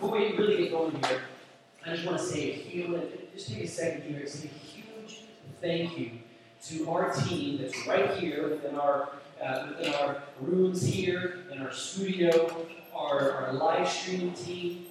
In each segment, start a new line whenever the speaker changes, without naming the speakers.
before we really get going here, I just want to say a huge, just take a second here say a huge thank you to our team that's right here within our uh, within our rooms here in our studio, our, our live streaming team.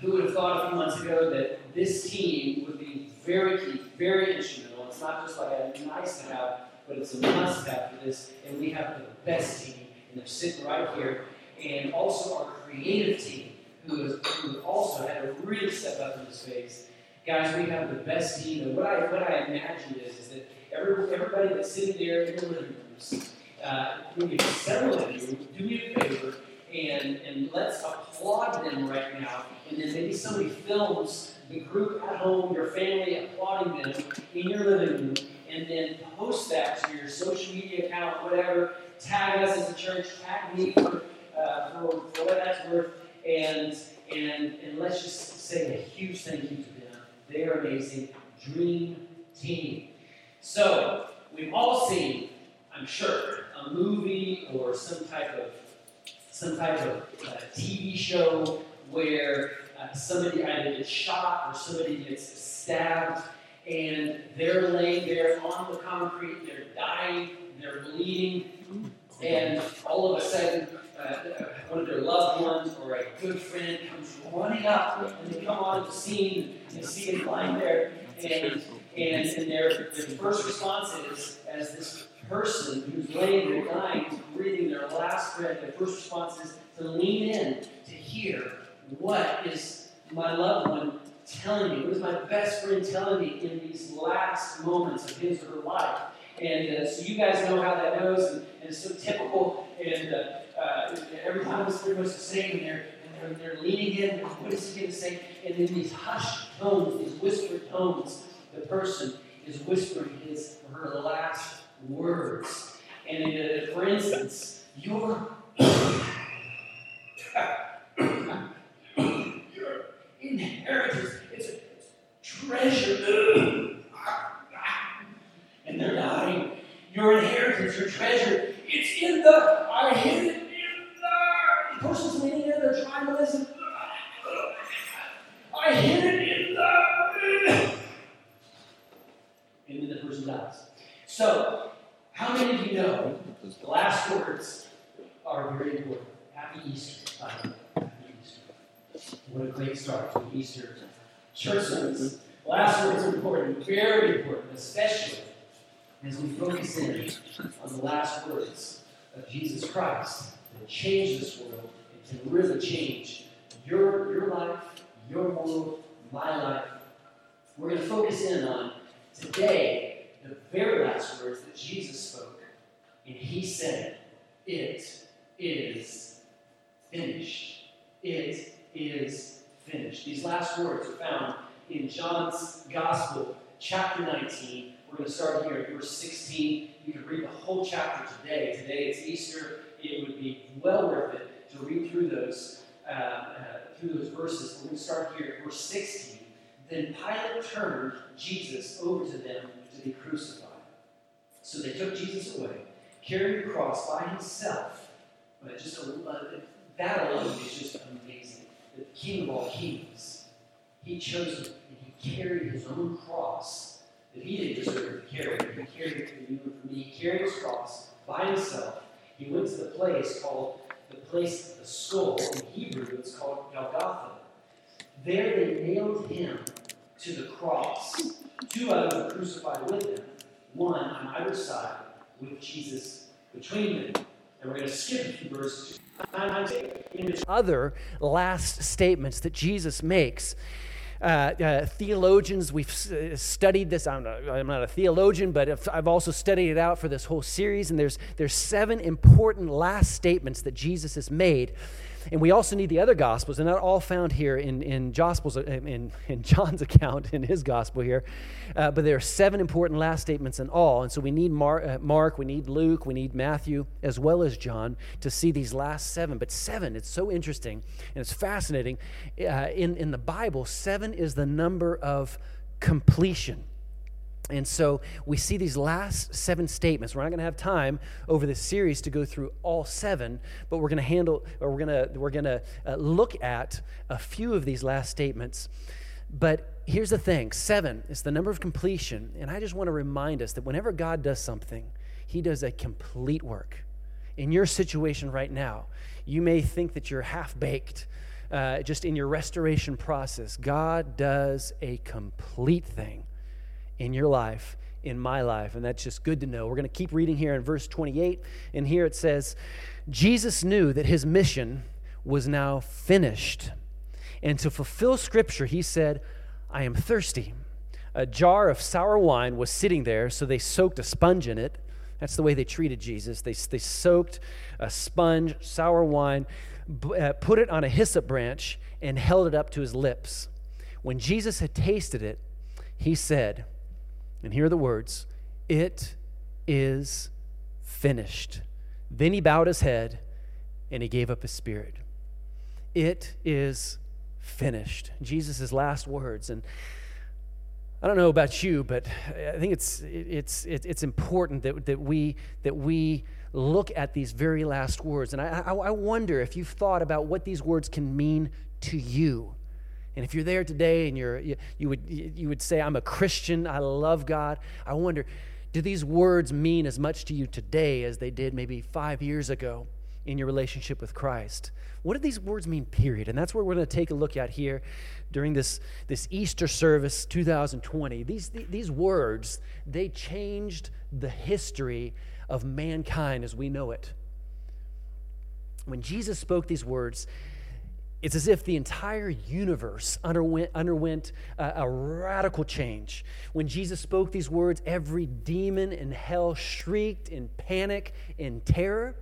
Who would have thought a few months ago that this team would be very key, very instrumental? It's not just like a nice to have, but it's a must have for this. And we have the best team, and they're sitting right here. And also our creative team, who who also had to really step up in this space. Guys, we have the best team. And what I what I imagine is, is that every, everybody that's sitting there in the living rooms, uh, maybe several of you, do me a favor and, and let's applaud them right now. And then maybe somebody films the group at home, your family applauding them in your living room, and then post that to your social media account, whatever. Tag us as a church, tag me for, uh, for, for what that's worth, and, and, and let's just say a huge thank you to them. They are amazing. Dream team. So, we've all seen, I'm sure, a movie or some type of some type of uh, TV show where uh, somebody either gets shot or somebody gets stabbed, and they're laying there on the concrete, they're dying, they're bleeding, and all of a sudden, uh, one of their loved ones or a good friend comes running up, and they come onto the scene and see him lying there, and and, and their, their first response is, as this person who's laying there dying, breathing their last breath, their first response is to lean in to hear what is my loved one telling me, what is my best friend telling me in these last moments of his or her life. And uh, so you guys know how that goes, and, and it's so typical. And uh, uh, every time it's pretty much the same, and they're, and they're, they're leaning in, what is he going to say? And in these hushed tones, these whispered tones, the person is whispering his or her last words. And uh, for instance, your, your inheritance, it's a treasure. and they're dying. Your inheritance, your treasure, it's in the, I hid it in the, the person's leaning in, to listen. I hid it in the, and then the person dies. So, how many of you know the last words are very important? Happy Easter. Happy Easter. What a great start to Easter church service. Last words are important, very important, especially as we focus in on the last words of Jesus Christ that change this world and can really change your, your life, your world, my life. We're going to focus in on today the very last words that Jesus spoke. And he said, It is finished. It is finished. These last words are found in John's Gospel, chapter 19. We're going to start here at verse 16. You can read the whole chapter today. Today it's Easter. It would be well worth it to read through those uh, uh, through those verses. We're going to start here at verse 16. Then Pilate turned Jesus over to them to be crucified. So they took Jesus away, carried the cross by himself. But just a, uh, that alone is just amazing. The King of all kings, he chose him and he carried his own cross he didn't deserve to carry. He carried it for you and for me. He carried his cross by himself. He went to the place called the place of the skull. In Hebrew, it's called Golgotha. There they nailed him to the cross. Two others were crucified with him, one on either side, with Jesus between them. And we're going to skip a few verses. Other last statements that Jesus makes. Uh, uh, theologians, we've uh, studied this. I'm not, I'm not, a theologian, but I've also studied it out for this whole series. And there's, there's seven important last statements that Jesus has made and we also need the other gospels, and not all found here in, in, gospels, uh, in, in John's account, in his gospel here. Uh, but there are seven important last statements in all. And so we need Mar- uh, Mark, we need Luke, we need Matthew, as well as John to see these last seven. But seven, it's so interesting and it's fascinating. Uh, in, in the Bible, seven is the number of completion.
And so we see these last seven statements. We're not going to have time over this series to go through all seven, but we're going to handle, or we're going to we're going to uh, look at a few of these last statements. But here's the thing: seven is the number of completion, and I just want to remind us that whenever God does something, He does a complete work. In your situation right now, you may think that you're half baked. Uh, just in your restoration process, God does a complete thing in your life, in my life. And that's just good to know. We're going to keep reading here in verse 28. And here it says, Jesus knew that his mission was now finished. And to fulfill scripture, he said, I am thirsty. A jar of sour wine was sitting there, so they soaked a sponge in it. That's the way they treated Jesus. They, they soaked a sponge, sour wine, uh, put it on a hyssop branch, and held it up to his lips. When Jesus had tasted it, he said, and here are the words It is finished. Then he bowed his head and he gave up his spirit. It is finished. Jesus' last words. And I don't know about you, but I think it's, it's, it's important that, that, we, that we look at these very last words. And I, I, I wonder if you've thought about what these words can mean to you. And if you're there today and you're, you, you, would, you would say, I'm a Christian, I love God, I wonder, do these words mean as much to you today as they did maybe five years ago in your relationship with Christ? What do these words mean, period? And that's what we're going to take a look at here during this, this Easter service 2020. These, these words, they changed the history of mankind as we know it. When Jesus spoke these words, it's as if the entire universe underwent, underwent a, a, radical change. When Jesus spoke these words, every demon in hell shrieked in panic, in terror.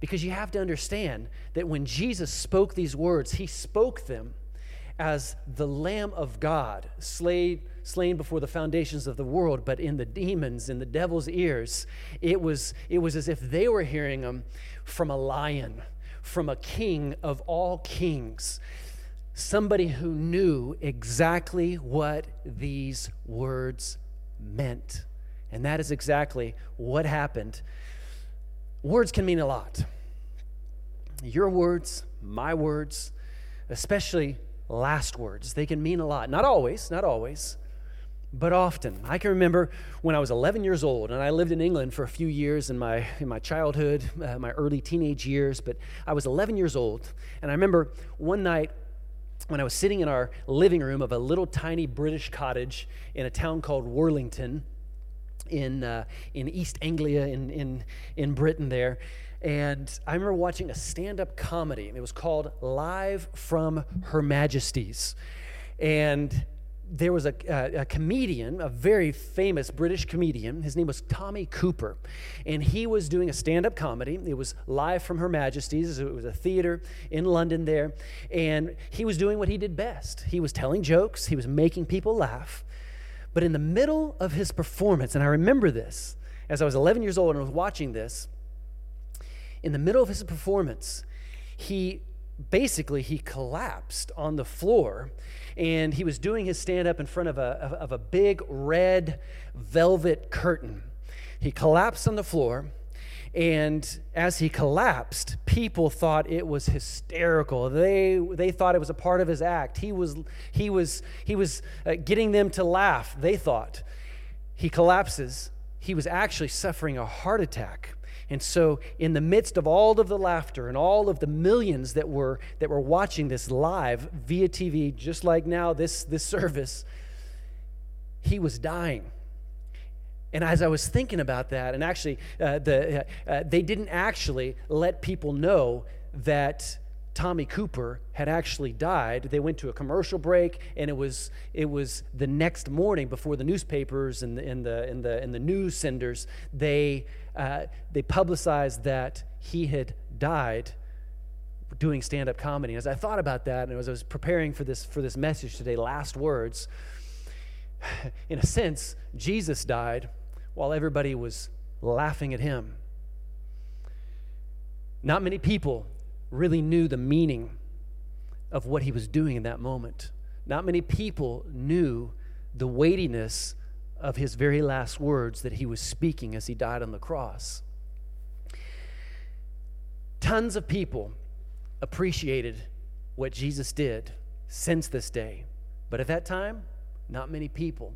Because you have to understand that when Jesus spoke these words, he spoke them as the Lamb of God, slain, slain before the foundations of the world, but in the demons, in the devil's ears, it was, it was as if they were hearing them from a lion from a king of all kings, somebody who knew exactly what these words meant. And that is exactly what happened. Words can mean a lot. Your words, my words, especially last words, they can mean a lot. Not always, not always but often. I can remember when I was 11 years old, and I lived in England for a few years in my, in my childhood, uh, my early teenage years, but I was 11 years old, and I remember one night when I was sitting in our living room of a little tiny British cottage in a town called Worlington in, uh, in East Anglia in, in, in Britain there. And I remember watching a stand up comedy, and it was called Live from Her Majesty's. And there was a, a, a, comedian, a very famous British comedian. His name was Tommy Cooper. And he was doing a stand up comedy. It was live from Her Majesty's. It was a theater in London there. And he was doing what he did best he was telling jokes, he was making people laugh. But in the middle of his performance, and I remember this as I was 11 years old and I was watching this, in the middle of his performance, he basically he collapsed on the floor and he was doing his stand up in front of a, of a big red velvet curtain. He collapsed on the floor. And as he collapsed, people thought it was hysterical. They, they thought it was a part of his act. He was, he was, he was uh, getting them to laugh, they thought. He collapses. He was actually suffering a heart attack. And so, in the midst of all of the laughter and all of the millions that were, that were watching this live via TV, just like now, this, this service, he was dying. And as I was thinking about that, and actually, uh, the, uh, uh, they didn't actually let people know that Tommy Cooper had actually died. They went to a commercial break, and it was it was the next morning before the newspapers and the and the and the, and the news senders they uh, they publicized that he had died doing stand-up comedy. As I thought about that, and as I was preparing for this for this message today, last words. In a sense, Jesus died while everybody was laughing at him. Not many people really knew the meaning of what he was doing in that moment. Not many people knew the weightiness of his very last words that he was speaking as he died on the cross. Tons of people appreciated what Jesus did since this day, but at that time, not many people.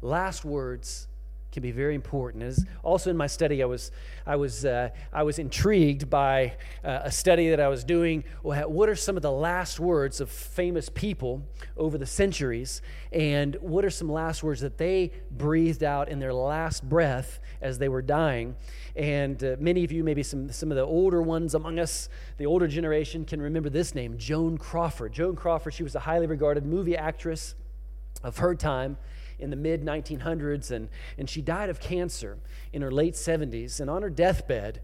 Last words can be very important. As also in my study, I was, I was, uh, I was intrigued by uh, a study that I was doing. What are some of the last words of famous people over the centuries? And what are some last words that they breathed out in their last breath as they were dying? And uh, many of you, maybe some, some of the older ones among us, the older generation, can remember this name, Joan Crawford. Joan Crawford, she was a highly regarded movie actress of her time in the mid 1900s, and, and she died of cancer in her late 70s. And on her deathbed,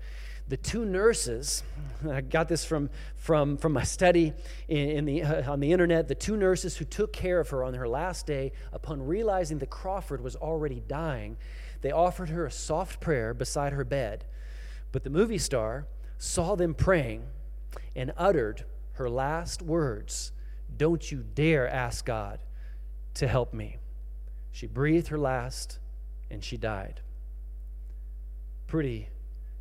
the two nurses, I got this from, from, from my study in, in the, uh, on the internet, the two nurses who took care of her on her last day, upon realizing that Crawford was already dying, they offered her a soft prayer beside her bed. But the movie star saw them praying and uttered her last words Don't you dare ask God to help me. She breathed her last and she died. Pretty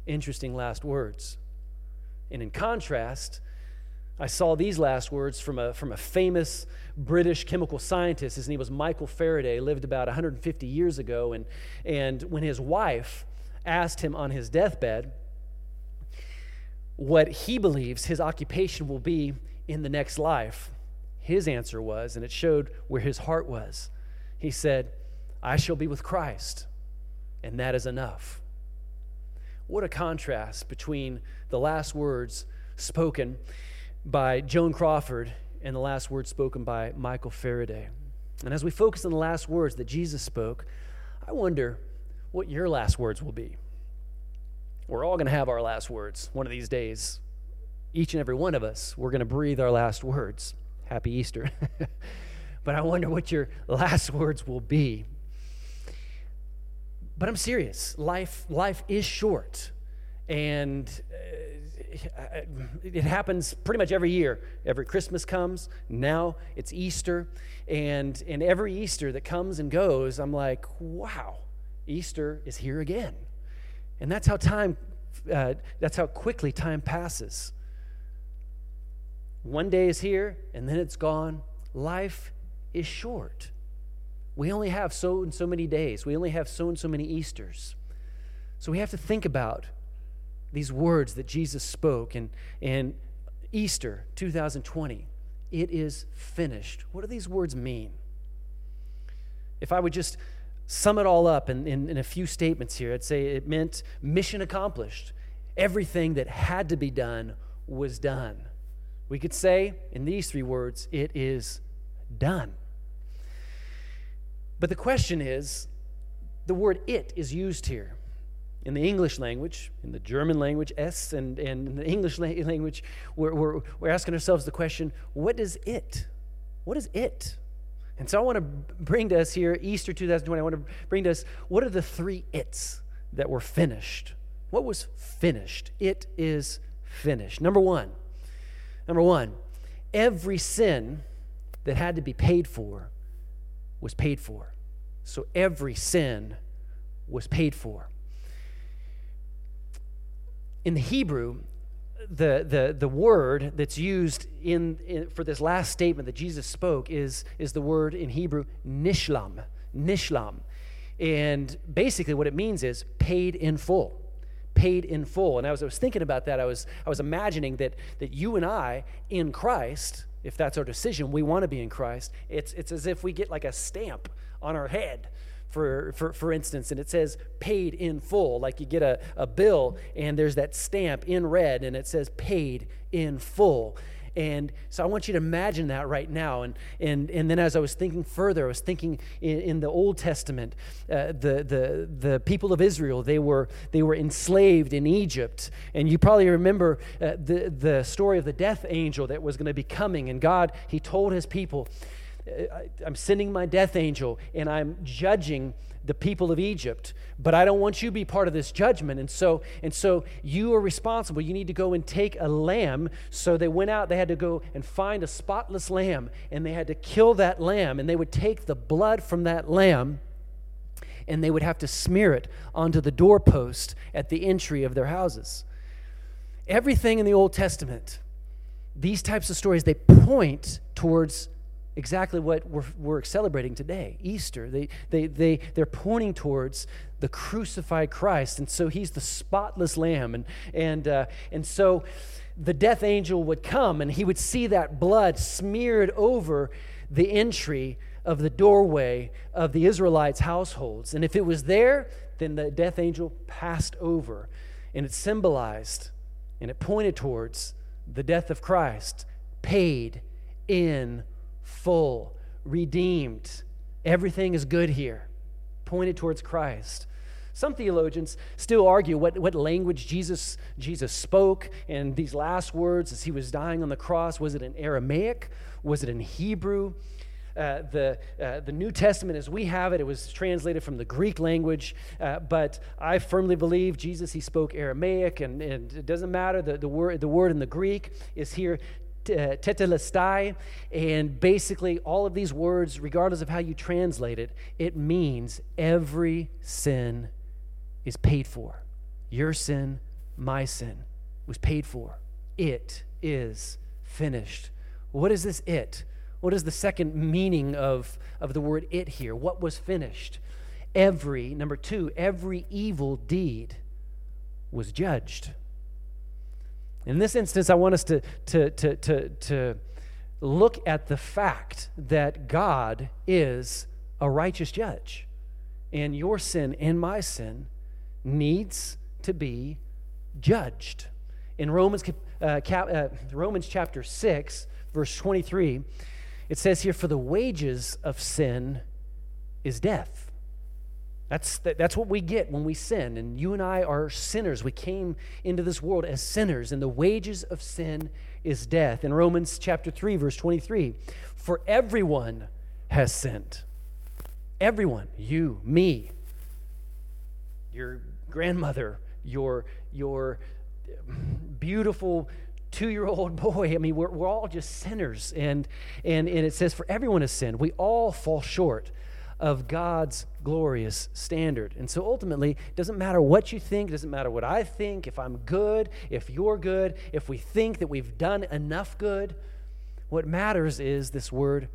interesting last words. And in contrast, I saw these last words from a, from a famous British chemical scientist. His name was Michael Faraday, lived about 150 years ago. And, and when his wife asked him on his deathbed what he believes his occupation will be in the next life, his answer was, and it showed where his heart was he said, I shall be with Christ, and that is enough. What a contrast between the last words spoken by Joan Crawford and the last words spoken by Michael Faraday. And as we focus on the last words that Jesus spoke, I wonder what your last words will be. We're all going to have our last words one of these days. Each and every one of us, we're going to breathe our last words. Happy Easter. but I wonder what your last words will be. But I'm serious. Life, life is short. And uh, it happens pretty much every year. Every Christmas comes. Now it's Easter. And, and every Easter that comes and goes, I'm like, wow, Easter is here again. And that's how time, uh, that's how quickly time passes. One day is here and then it's gone. Life is short. We only have so and so many days, we only have so and so many Easters. So we have to think about these words that Jesus spoke and, and Easter 2020. It is finished. What do these words mean? If I would just sum it all up in, in, in, a few statements here, I'd say it meant mission accomplished. Everything that had to be done was done. We could say in these three words, it is done. But the question is the word it is used here. In the English language, in the German language, S, and, and in the English language, we're, we're, we're asking ourselves the question what is it? What is it? And so I want to bring to us here, Easter 2020, I want to bring to us what are the three its that were finished? What was finished? It is finished. Number one, number one, every sin that had to be paid for was paid for. So every sin was paid for. In the Hebrew, the, the, the word that's used in, in, for this last statement that Jesus spoke is, is the word in Hebrew nishlam. Nishlam. And basically, what it means is paid in full. Paid in full. And as I was thinking about that, I was, I was imagining that, that you and I in Christ, if that's our decision, we want to be in Christ, it's, it's as if we get like a stamp on our head. For, for, for instance, and it says paid in full, like you get a, a bill and there's that stamp in red and it says paid in full. And so I want you to imagine that right now. And, and, and then as I was thinking further, I was thinking in, in the Old Testament, uh, the, the, the people of Israel, they were, they were enslaved in Egypt. And you probably remember uh, the, the story of the death angel that was going to be coming. And God, He told His people, I'm sending my death angel and I'm judging the people of Egypt, but I don't want you to be part of this judgment. And so, and so you are responsible. You need to go and take a lamb. So they went out, they had to go and find a spotless lamb, and they had to kill that lamb, and they would take the blood from that lamb and they would have to smear it onto the doorpost at the entry of their houses. Everything in the Old Testament, these types of stories, they point towards exactly what we're, we're celebrating today Easter. They, they, they, they're pointing towards the crucified Christ. And so he's the spotless lamb. And, and, uh, and so the death angel would come and he would see that blood smeared over the entry of the doorway of the Israelites' households. And if it was there, then the death angel passed over. And it symbolized and it pointed towards the death of Christ, paid in full, redeemed. Everything is good here, pointed towards Christ. Some theologians still argue what, what language Jesus, Jesus spoke in these last words as he was dying on the cross. Was it in Aramaic? Was it in Hebrew? Uh, the, uh, the New Testament as we have it, it was translated from the Greek language, uh, but I firmly believe Jesus, he spoke Aramaic, and, and it doesn't matter. The, the, word, the word in the Greek is here tetelestai, and basically all of these words, regardless of how you translate it, it means every sin is paid for. Your sin, my sin, was paid for. It is finished. What is this it? What is the second meaning of, of the word it here? What was finished? Every, number two, every evil deed was judged. In this instance, I want us to, to, to, to, to look at the fact that God is a righteous judge. And your sin and my sin needs to be judged. In Romans, uh, cap, uh, Romans chapter 6, verse 23, it says here, For the wages of sin is death. That's, that's what we get when we sin. And you and I are sinners. We came into this world as sinners, and the wages of sin is death. In Romans chapter 3, verse 23, for everyone has sinned. Everyone, you, me, your grandmother, your, your beautiful two year old boy. I mean, we're, we're all just sinners. And, and, and it says, for everyone has sinned. We all fall short of God's glorious standard. And so ultimately, it doesn't matter what you think, it doesn't matter what I think, if I'm good, if you're good, if we think that we've done enough good. What matters is this word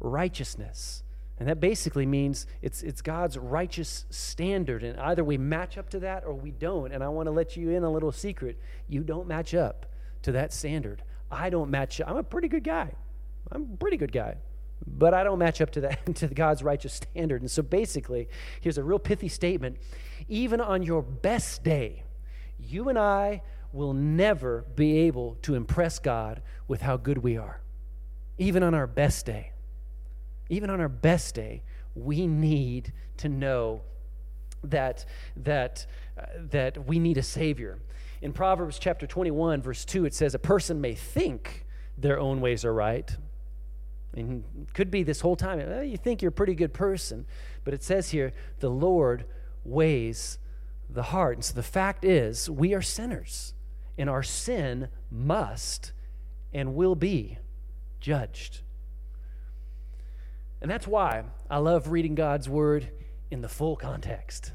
righteousness. And that basically means it's, it's God's righteous standard. And either we match up to that or we don't. And I want to let you in a little secret. You don't match up to that standard. I don't match up. I'm a pretty good guy. I'm a pretty good guy. But I don't match up to that to God's righteous standard. And so basically, here's a real pithy statement. Even on your best day, you and I will never be able to impress God with how good we are. Even on our best day. Even on our best day, we need to know that that uh, that we need a savior. In Proverbs chapter 21, verse 2, it says, A person may think their own ways are right. And could be this whole time, well, you think you're a pretty good person. But it says here, the Lord weighs the heart. And so the fact is, we are sinners, and our sin must and will be judged. And that's why I love reading God's word in the full context.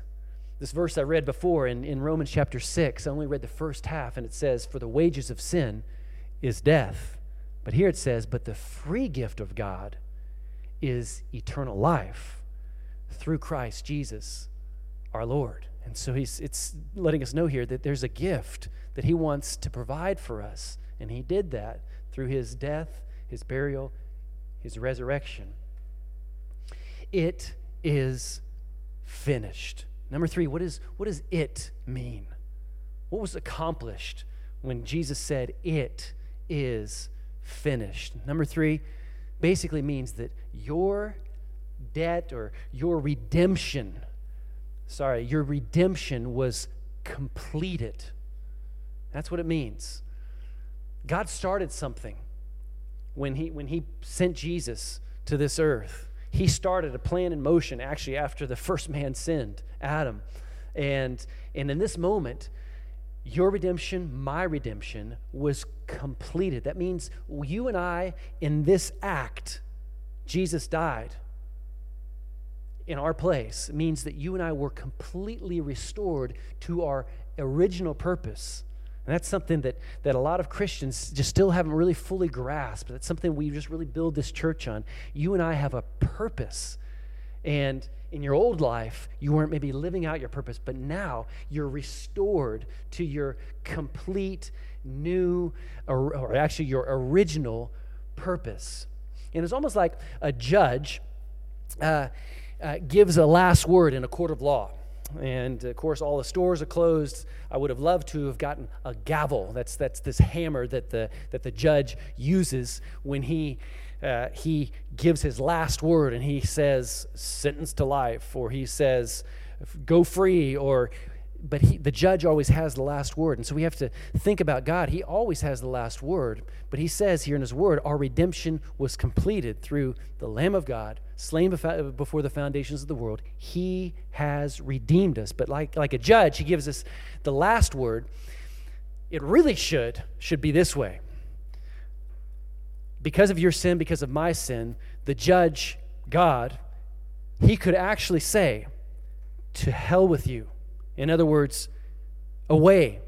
This verse I read before in, in Romans chapter 6, I only read the first half, and it says, For the wages of sin is death. But here it says, But the free gift of God is eternal life through Christ Jesus our Lord. And so he's, it's letting us know here that there's a gift that he wants to provide for us. And he did that through his death, his burial, his resurrection. It is finished. Number three, what, is, what does it mean? What was accomplished when Jesus said, It is finished? Number three basically means that your debt or your redemption, sorry, your redemption was completed. That's what it means. God started something when he, when he sent Jesus to this earth he started a plan in motion actually after the first man sinned, Adam. And, and in this moment, your redemption, my redemption, was completed. That means you and I, in this act, Jesus died. in our place means that you and I were completely restored to our original purpose. And that's something that, that a lot of Christians just still haven't really fully grasped. That's something we just really build this church on. You and I have a purpose. And in your old life, you weren't maybe living out your purpose, but now you're restored to your complete new, or, or actually your original purpose. And it's almost like a judge uh, uh, gives a last word in a court of law. And of course, all the stores are closed. I would have loved to have gotten a gavel. That's, that's this hammer that the, that the judge uses when he, uh, he gives his last word and he says, sentence to life, or he says, go free, or but he, the judge always has the last word. And so we have to think about God. He always has the last word. But he says here in his word, our redemption was completed through the Lamb of God, slain before the foundations of the world. He has redeemed us. But like, like a judge, he gives us the last word. It really should, should be this way. Because of your sin, because of my sin, the judge, God, he could actually say, To hell with you in other words, away,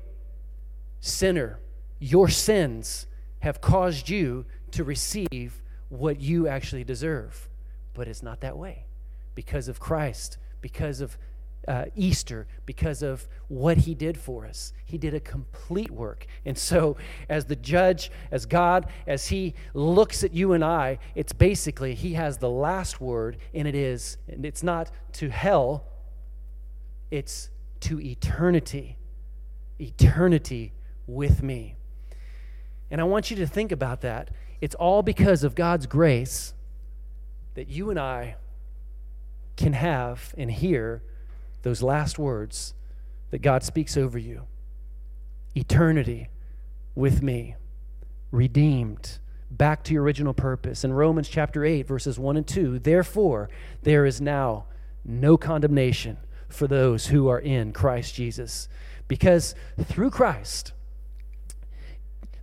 sinner, your sins have caused you to receive what you actually deserve. But it's not that way because of Christ, because of uh, Easter, because of what he did for us. He did a complete work. And so, as the judge, as God, as he looks at you and I, it's basically he has the last word, and it is, and it's not to hell, it's to eternity. Eternity with me. And I want you to think about that. It's all because of God's grace that you and I can have and hear those last words that God speaks over you eternity with me, redeemed, back to your original purpose. In Romans chapter 8, verses 1 and 2, therefore, there is now no condemnation for those who are in Christ Jesus. Because through Christ,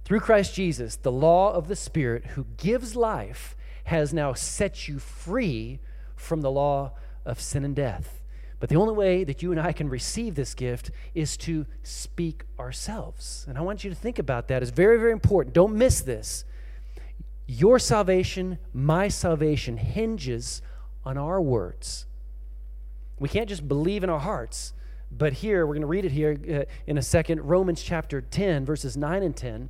through Christ Jesus, the law of the Spirit who gives life has now set you free from the law of sin and death. But the only way that you and I can receive this gift is to speak ourselves. And I want you to think about that. It's very, very important. Don't miss this. Your salvation, my salvation, hinges on our words. We can't just believe in our hearts. But here, we're going to read it here uh, in a second, Romans chapter 10, verses 9 and 10,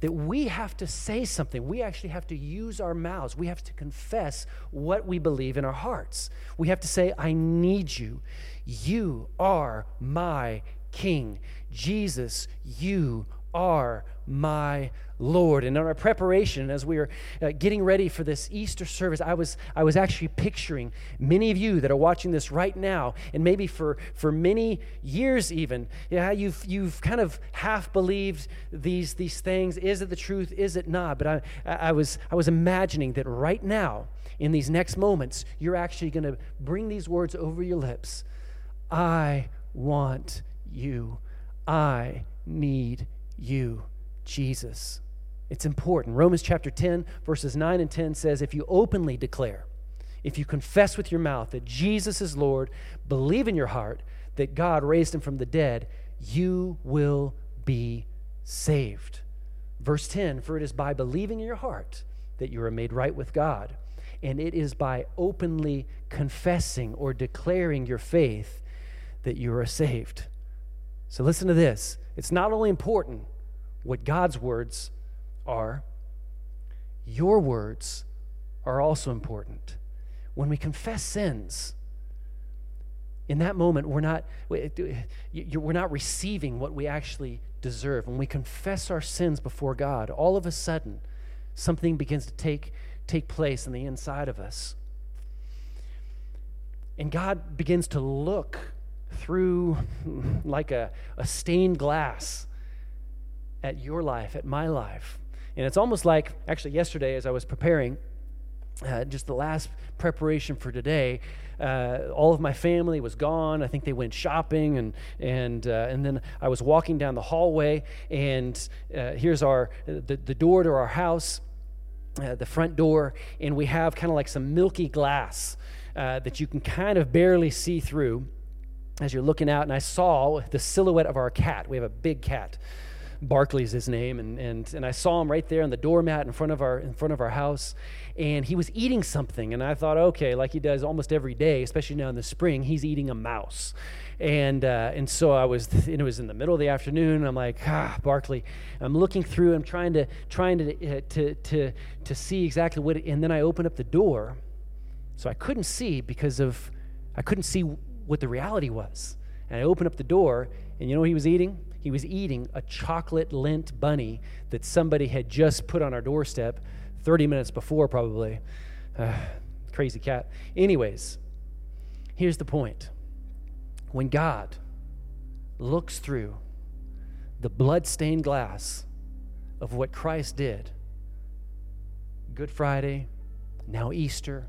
that we have to say something. We actually have to use our mouths. We have to confess what we believe in our hearts. We have to say, I need you. You are my King. Jesus, you are my Lord. And in our preparation, as we were uh, getting ready for this Easter service, I was, I was actually picturing many of you that are watching this right now, and maybe for, for many years even, yeah, you've, you've kind of half believed these, these things. Is it the truth? Is it not? But I, I, was, I was imagining that right now, in these next moments, you're actually going to bring these words over your lips I want you. I need you, Jesus. It's important. Romans chapter 10, verses 9 and 10 says, If you openly declare, if you confess with your mouth that Jesus is Lord, believe in your heart that God raised him from the dead, you will be saved. Verse 10 For it is by believing in your heart that you are made right with God, and it is by openly confessing or declaring your faith that you are saved. So listen to this. It's not only important what God's words are, your words are also important. When we confess sins, in that moment, we're not, we're not receiving what we actually deserve. When we confess our sins before God, all of a sudden, something begins to take, take place in the inside of us. And God begins to look through like a, a stained glass at your life, at my life. And it's almost like, actually, yesterday as I was preparing, uh, just the last preparation for today, uh, all of my family was gone. I think they went shopping, and and uh, and then I was walking down the hallway, and uh, here's our the, the door to our house, uh, the front door, and we have kind of like some milky glass uh, that you can kind of barely see through as you're looking out. And I saw the silhouette of our cat. We have a big cat. Barkley's his name, and, and, and I saw him right there on the doormat in front of our in front of our house, and he was eating something, and I thought, okay, like he does almost every day, especially now in the spring, he's eating a mouse, and uh, and so I was, and it was in the middle of the afternoon, I'm like, ah, Barkley, I'm looking through, I'm trying to trying to uh, to to to see exactly what, it, and then I open up the door, so I couldn't see because of I couldn't see what the reality was, and I opened up the door, and you know what he was eating? he was eating a chocolate Lindt bunny that somebody had just put on our doorstep 30 minutes before, probably. Uh, crazy cat. Anyways, here's the point when God looks through the blood-stained glass of what Christ did, Good Friday, now Easter,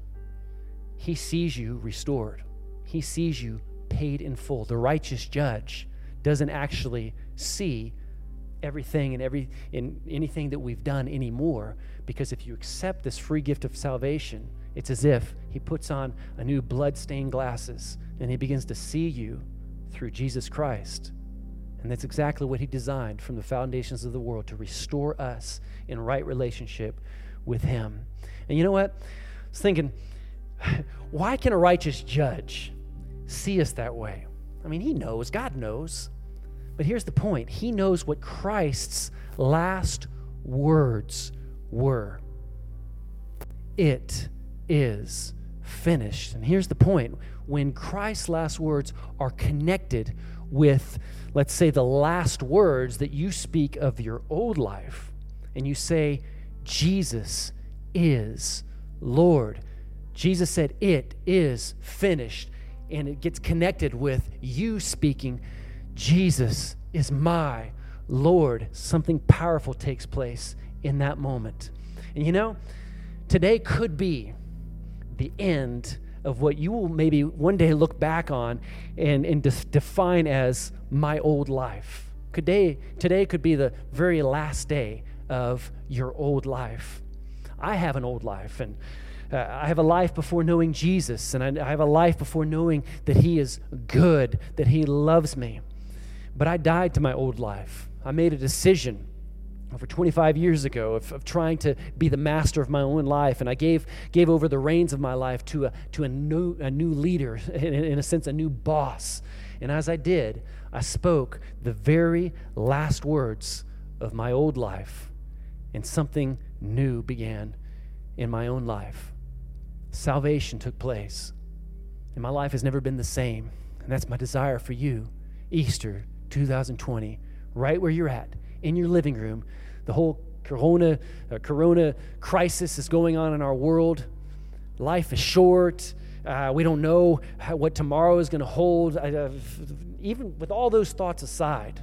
he sees you restored. He sees you paid in full. The righteous judge doesn't actually see everything and every in anything that we've done anymore because if you accept this free gift of salvation it's as if he puts on a new blood-stained glasses and he begins to see you through Jesus Christ. And that's exactly what he designed from the foundations of the world to restore us in right relationship with him. And you know what? I was thinking why can a righteous judge see us that way i mean he knows god knows but here's the point He knows what Christ's last words were It is finished. And here's the point when Christ's last words are connected with, let's say, the last words that you speak of your old life, and you say, Jesus is Lord. Jesus said, It is finished. And it gets connected with you speaking, Jesus is my Lord, something powerful takes place in that moment. And you know, today could be the end of what you will maybe one day look back on and, and define as my old life. Today, today could be the very last day of your old life. I have an old life, and uh, I have a life before knowing Jesus, and I, I have a life before knowing that He is good, that He loves me. But I died to my old life. I made a decision over 25 years ago of, of trying to be the master of my own life and i gave, gave over the reins of my life to a, to a, new, a new leader in, in a sense a new boss and as i did i spoke the very last words of my old life and something new began in my own life salvation took place and my life has never been the same and that's my desire for you easter 2020, right where you're at, in your living room. The whole corona, uh, corona crisis is going on in our world. Life is short. Uh, we don't know how, what tomorrow is going to hold. Uh, even with all those thoughts aside,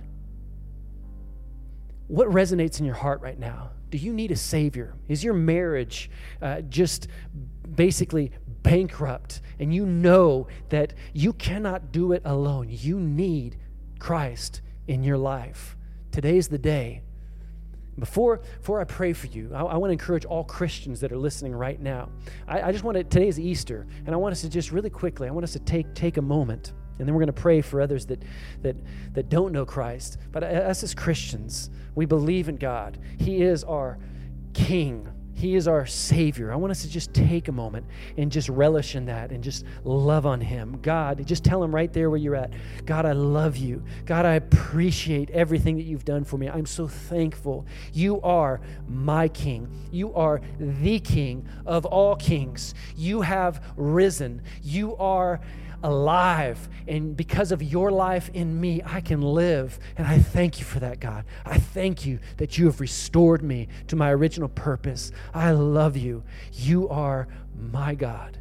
what resonates in your heart right now? Do you need a Savior? Is your marriage uh, just basically bankrupt and you know that you cannot do it alone? You need Christ in your life. Today's the day. Before, before I pray for you, I, I want to encourage all Christians that are listening right now. I, I just want to, today's Easter, and I want us to just really quickly, I want us to take, take a moment, and then we're going to pray for others that, that, that don't know Christ. But uh, us as Christians, we believe in God. He is our King. He is our Savior. I want us to just take a moment and just relish in that and just love on Him. God, just tell Him right there where you're at God, I love you. God, I appreciate everything that you've done for me. I'm so thankful. You are my King. You are the King of all kings. You have risen. You are alive. And because of your life in me, I can live. And I thank you for that, God. I thank you that you have restored me to my original purpose. I love you. You are my God.